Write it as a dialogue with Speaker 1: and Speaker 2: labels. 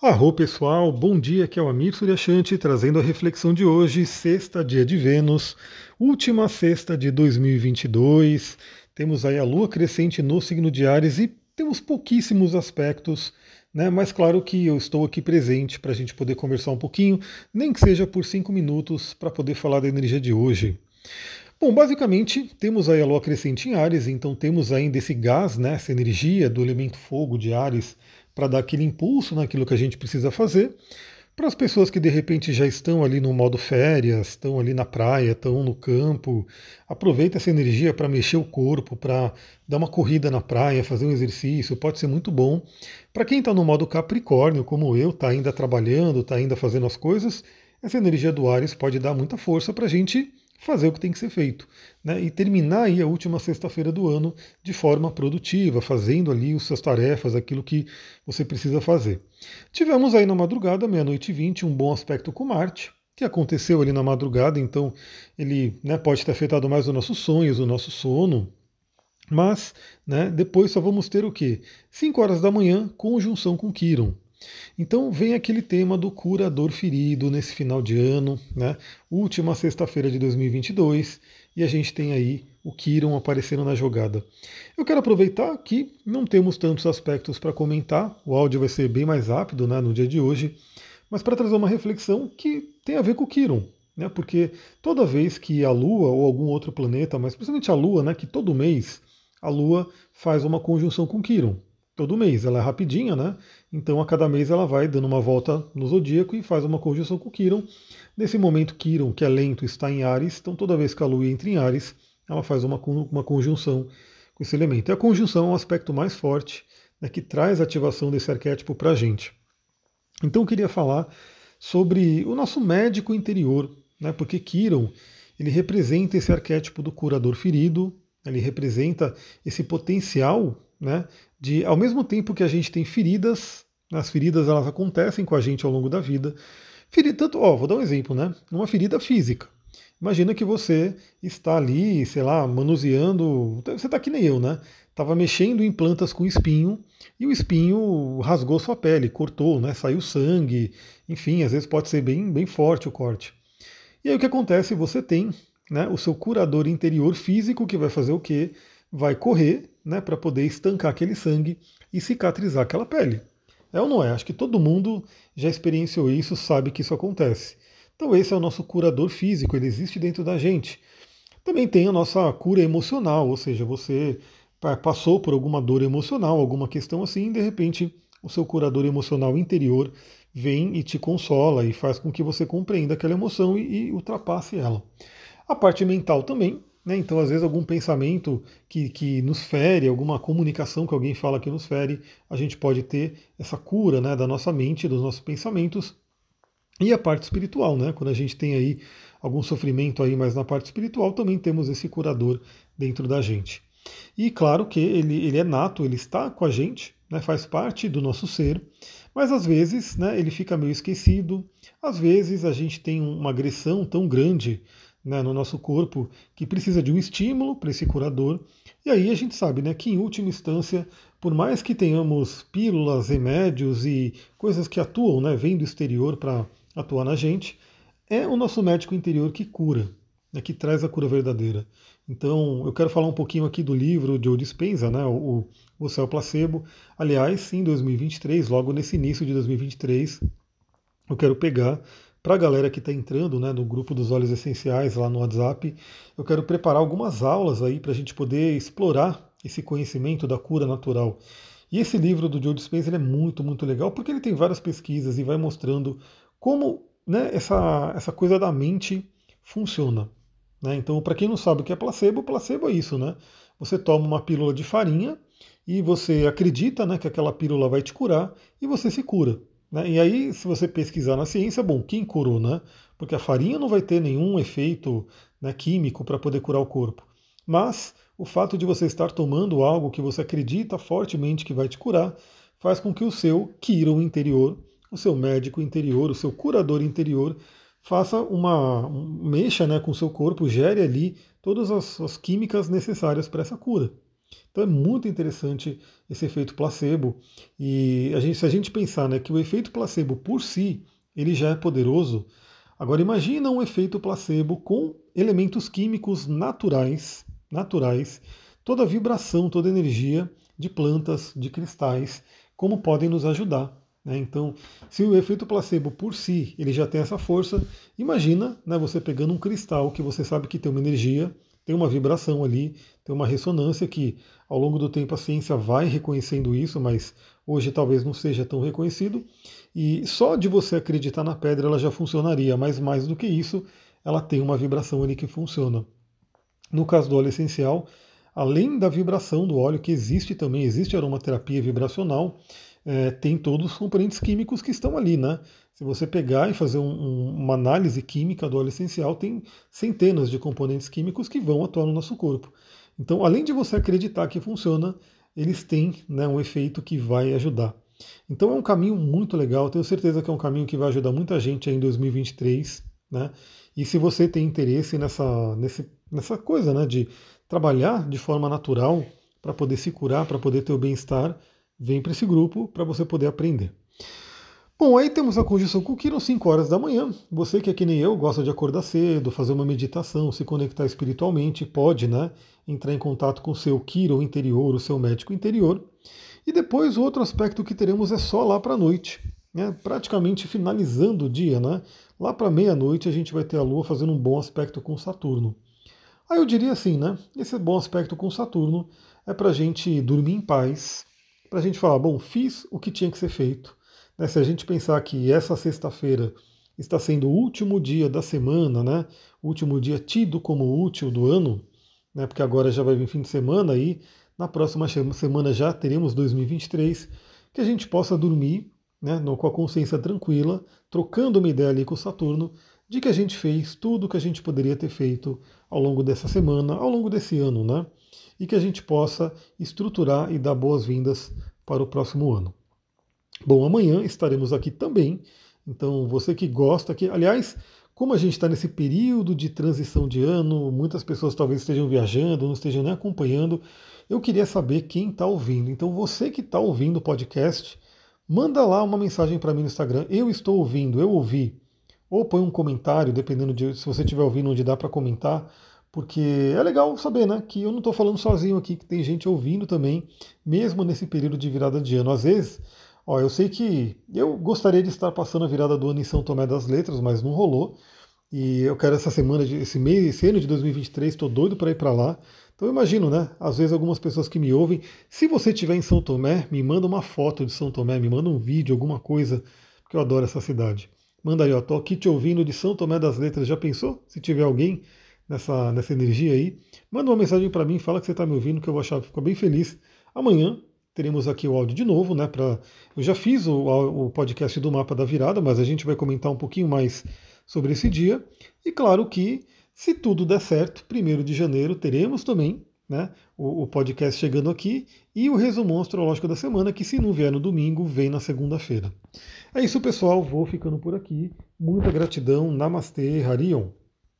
Speaker 1: Arro pessoal, bom dia, aqui é o Amir Suryashanti trazendo a reflexão de hoje, sexta dia de Vênus, última sexta de 2022. Temos aí a lua crescente no signo de Ares e temos pouquíssimos aspectos, né? Mas claro que eu estou aqui presente para a gente poder conversar um pouquinho, nem que seja por cinco minutos, para poder falar da energia de hoje. Bom, basicamente temos aí a lua crescente em Ares, então temos ainda esse gás, né, essa energia do elemento fogo de Ares para dar aquele impulso naquilo que a gente precisa fazer. Para as pessoas que de repente já estão ali no modo férias, estão ali na praia, estão no campo, aproveita essa energia para mexer o corpo, para dar uma corrida na praia, fazer um exercício, pode ser muito bom. Para quem está no modo Capricórnio, como eu, está ainda trabalhando, está ainda fazendo as coisas, essa energia do Ares pode dar muita força para a gente fazer o que tem que ser feito. Né? E terminar aí a última sexta-feira do ano de forma produtiva, fazendo ali as suas tarefas, aquilo que você precisa fazer. Tivemos aí na madrugada, meia-noite e vinte, um bom aspecto com Marte, que aconteceu ali na madrugada, então ele né, pode ter afetado mais os nossos sonhos, o nosso sono, mas né, depois só vamos ter o quê? 5 horas da manhã, conjunção com Quiron. Então vem aquele tema do curador ferido nesse final de ano, né? Última sexta-feira de 2022 e a gente tem aí o Kiron aparecendo na jogada. Eu quero aproveitar que não temos tantos aspectos para comentar, o áudio vai ser bem mais rápido né, no dia de hoje, mas para trazer uma reflexão que tem a ver com o Kiron, né? Porque toda vez que a Lua ou algum outro planeta, mas principalmente a Lua, né, que todo mês a Lua faz uma conjunção com Kiron todo mês. Ela é rapidinha, né? Então a cada mês ela vai dando uma volta no zodíaco e faz uma conjunção com Quiron. Nesse momento, Quiron, que é lento, está em Ares, então toda vez que a Lua entra em Ares, ela faz uma, uma conjunção com esse elemento. E a conjunção é um aspecto mais forte né, que traz a ativação desse arquétipo para a gente. Então eu queria falar sobre o nosso médico interior, né, porque Quiron ele representa esse arquétipo do curador ferido, ele representa esse potencial né, de ao mesmo tempo que a gente tem feridas, as feridas elas acontecem com a gente ao longo da vida. Ferida, tanto, ó, vou dar um exemplo, né? Uma ferida física. Imagina que você está ali, sei lá, manuseando. Você está que nem eu, né? Estava mexendo em plantas com espinho e o espinho rasgou sua pele, cortou, né? Saiu sangue, enfim, às vezes pode ser bem, bem forte o corte. E aí o que acontece? Você tem né, o seu curador interior físico que vai fazer o quê? Vai correr né, para poder estancar aquele sangue e cicatrizar aquela pele. É ou não é? Acho que todo mundo já experienciou isso, sabe que isso acontece. Então esse é o nosso curador físico, ele existe dentro da gente. Também tem a nossa cura emocional, ou seja, você passou por alguma dor emocional, alguma questão assim, e de repente o seu curador emocional interior vem e te consola e faz com que você compreenda aquela emoção e, e ultrapasse ela. A parte mental também, né? Então, às vezes, algum pensamento que, que nos fere, alguma comunicação que alguém fala que nos fere, a gente pode ter essa cura né, da nossa mente, dos nossos pensamentos. E a parte espiritual, né? quando a gente tem aí algum sofrimento aí, mas na parte espiritual também temos esse curador dentro da gente. E claro que ele, ele é nato, ele está com a gente, né, faz parte do nosso ser, mas às vezes né, ele fica meio esquecido, às vezes a gente tem uma agressão tão grande né, no nosso corpo que precisa de um estímulo para esse curador. E aí a gente sabe né, que, em última instância, por mais que tenhamos pílulas, remédios e coisas que atuam, né, vêm do exterior para atuar na gente, é o nosso médico interior que cura, né, que traz a cura verdadeira. Então, eu quero falar um pouquinho aqui do livro de Joe né, o, o Céu Placebo. Aliás, em 2023, logo nesse início de 2023, eu quero pegar para a galera que está entrando né, no grupo dos óleos essenciais lá no WhatsApp, eu quero preparar algumas aulas aí para a gente poder explorar esse conhecimento da cura natural. E esse livro do Joe Dispenza é muito, muito legal porque ele tem várias pesquisas e vai mostrando como né, essa, essa coisa da mente funciona. Né? Então, para quem não sabe o que é placebo, placebo é isso, né? Você toma uma pílula de farinha e você acredita né, que aquela pílula vai te curar e você se cura. Né? E aí, se você pesquisar na ciência, bom, quem curou, né? Porque a farinha não vai ter nenhum efeito né, químico para poder curar o corpo. Mas o fato de você estar tomando algo que você acredita fortemente que vai te curar, faz com que o seu Kiron interior, o seu médico interior, o seu curador interior, faça uma mexa né, com o seu corpo, gere ali todas as, as químicas necessárias para essa cura. Então é muito interessante esse efeito placebo. E a gente, se a gente pensar né, que o efeito placebo por si ele já é poderoso, agora imagina um efeito placebo com elementos químicos naturais, naturais, toda a vibração, toda a energia de plantas, de cristais, como podem nos ajudar. Né? Então, se o efeito placebo por si ele já tem essa força, imagina né, você pegando um cristal que você sabe que tem uma energia, tem uma vibração ali, tem uma ressonância que ao longo do tempo a ciência vai reconhecendo isso, mas hoje talvez não seja tão reconhecido. E só de você acreditar na pedra ela já funcionaria, mas mais do que isso, ela tem uma vibração ali que funciona. No caso do óleo essencial, além da vibração do óleo, que existe também, existe aromaterapia vibracional, é, tem todos os componentes químicos que estão ali, né? Se você pegar e fazer um, um, uma análise química do óleo essencial, tem centenas de componentes químicos que vão atuar no nosso corpo. Então, além de você acreditar que funciona, eles têm né, um efeito que vai ajudar. Então é um caminho muito legal, tenho certeza que é um caminho que vai ajudar muita gente em 2023, né? E se você tem interesse nessa, nesse, nessa coisa, né, de trabalhar de forma natural para poder se curar, para poder ter o bem-estar, vem para esse grupo para você poder aprender. Bom, aí temos a conjunção com Quiron 5 horas da manhã. Você que é que nem eu, gosta de acordar cedo, fazer uma meditação, se conectar espiritualmente, pode, né, entrar em contato com o seu Quiron interior, o seu médico interior. E depois o outro aspecto que teremos é só lá para a noite, né, praticamente finalizando o dia, né? Lá para meia-noite a gente vai ter a Lua fazendo um bom aspecto com Saturno. Aí eu diria assim, né? Esse bom aspecto com Saturno é para a gente dormir em paz, para a gente falar, bom, fiz o que tinha que ser feito. Né? Se a gente pensar que essa sexta-feira está sendo o último dia da semana, né? O último dia tido como útil do ano, né? Porque agora já vai vir fim de semana e na próxima semana já teremos 2023, que a gente possa dormir, né? Com a consciência tranquila, trocando uma ideia ali com o Saturno de que a gente fez tudo o que a gente poderia ter feito ao longo dessa semana, ao longo desse ano, né? e que a gente possa estruturar e dar boas-vindas para o próximo ano. Bom, amanhã estaremos aqui também. Então, você que gosta, que, aliás, como a gente está nesse período de transição de ano, muitas pessoas talvez estejam viajando, não estejam nem acompanhando. Eu queria saber quem está ouvindo. Então, você que está ouvindo o podcast, manda lá uma mensagem para mim no Instagram. Eu estou ouvindo, eu ouvi. Ou põe um comentário, dependendo de se você estiver ouvindo onde dá para comentar porque é legal saber, né, que eu não estou falando sozinho aqui, que tem gente ouvindo também, mesmo nesse período de virada de ano. Às vezes, ó, eu sei que eu gostaria de estar passando a virada do ano em São Tomé das Letras, mas não rolou. E eu quero essa semana, esse mês, esse ano de 2023, estou doido para ir para lá. Então eu imagino, né? Às vezes algumas pessoas que me ouvem, se você estiver em São Tomé, me manda uma foto de São Tomé, me manda um vídeo, alguma coisa, porque eu adoro essa cidade. Manda aí, ó, tô aqui te ouvindo de São Tomé das Letras. Já pensou? Se tiver alguém, nessa, nessa energia aí, manda uma mensagem para mim, fala que você está me ouvindo, que eu vou achar, fico bem feliz. Amanhã teremos aqui o áudio de novo, né? Pra, eu já fiz o, o podcast do mapa da virada, mas a gente vai comentar um pouquinho mais sobre esse dia. E claro que, se tudo der certo, primeiro de janeiro teremos também né, o, o, podcast chegando aqui e o resumo astrológico da semana, que se não vier no domingo, vem na segunda-feira. É isso, pessoal. Vou ficando por aqui. Muita gratidão. Namastê, Harion.